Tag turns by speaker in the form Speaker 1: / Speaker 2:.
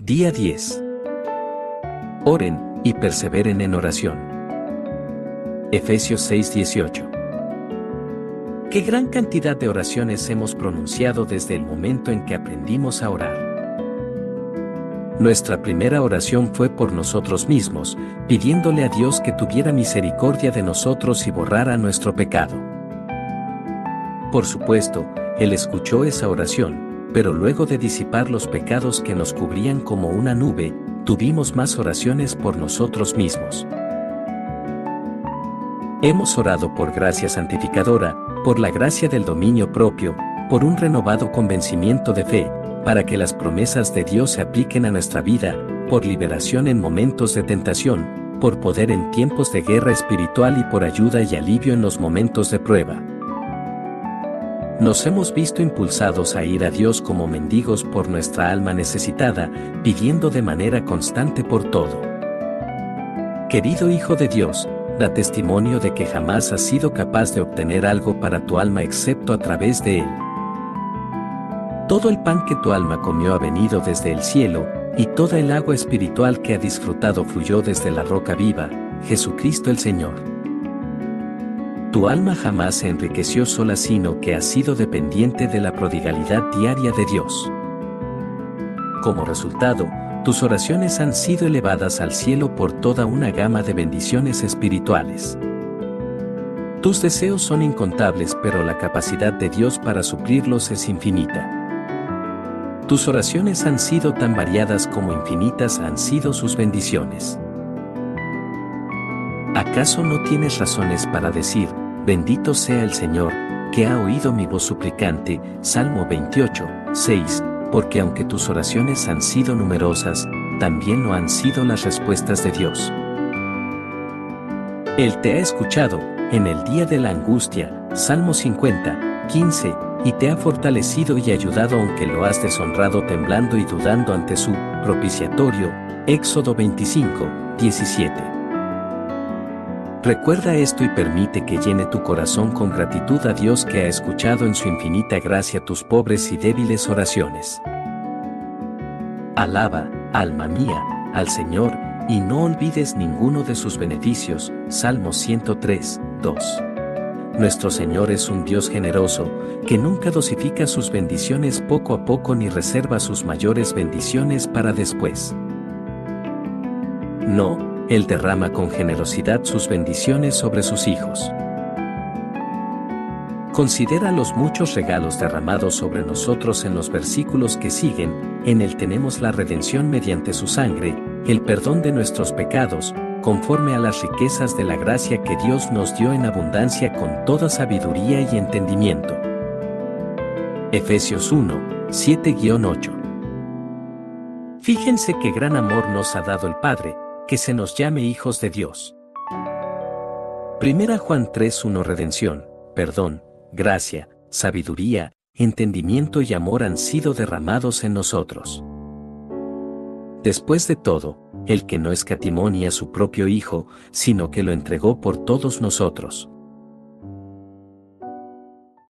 Speaker 1: Día 10. Oren y perseveren en oración. Efesios 6:18. Qué gran cantidad de oraciones hemos pronunciado desde el momento en que aprendimos a orar. Nuestra primera oración fue por nosotros mismos, pidiéndole a Dios que tuviera misericordia de nosotros y borrara nuestro pecado. Por supuesto, Él escuchó esa oración, pero luego de disipar los pecados que nos cubrían como una nube, tuvimos más oraciones por nosotros mismos. Hemos orado por gracia santificadora, por la gracia del dominio propio, por un renovado convencimiento de fe, para que las promesas de Dios se apliquen a nuestra vida, por liberación en momentos de tentación, por poder en tiempos de guerra espiritual y por ayuda y alivio en los momentos de prueba. Nos hemos visto impulsados a ir a Dios como mendigos por nuestra alma necesitada, pidiendo de manera constante por todo. Querido Hijo de Dios, da testimonio de que jamás has sido capaz de obtener algo para tu alma excepto a través de Él. Todo el pan que tu alma comió ha venido desde el cielo, y toda el agua espiritual que ha disfrutado fluyó desde la roca viva, Jesucristo el Señor. Tu alma jamás se enriqueció sola sino que ha sido dependiente de la prodigalidad diaria de Dios. Como resultado, tus oraciones han sido elevadas al cielo por toda una gama de bendiciones espirituales. Tus deseos son incontables pero la capacidad de Dios para suplirlos es infinita. Tus oraciones han sido tan variadas como infinitas han sido sus bendiciones. ¿Acaso no tienes razones para decir, bendito sea el Señor, que ha oído mi voz suplicante? Salmo 28, 6, porque aunque tus oraciones han sido numerosas, también lo han sido las respuestas de Dios. Él te ha escuchado, en el día de la angustia, Salmo 50, 15, y te ha fortalecido y ayudado aunque lo has deshonrado temblando y dudando ante su propiciatorio, Éxodo 25, 17. Recuerda esto y permite que llene tu corazón con gratitud a Dios que ha escuchado en su infinita gracia tus pobres y débiles oraciones. Alaba, alma mía, al Señor, y no olvides ninguno de sus beneficios. Salmo 103, 2. Nuestro Señor es un Dios generoso, que nunca dosifica sus bendiciones poco a poco ni reserva sus mayores bendiciones para después. No, él derrama con generosidad sus bendiciones sobre sus hijos. Considera los muchos regalos derramados sobre nosotros en los versículos que siguen, en Él tenemos la redención mediante su sangre, el perdón de nuestros pecados, conforme a las riquezas de la gracia que Dios nos dio en abundancia con toda sabiduría y entendimiento. Efesios 1, 7-8 Fíjense qué gran amor nos ha dado el Padre, que se nos llame hijos de Dios. Primera Juan 3.1 Redención, perdón, gracia, sabiduría, entendimiento y amor han sido derramados en nosotros. Después de todo, el que no escatimó ni a su propio Hijo, sino que lo entregó por todos nosotros.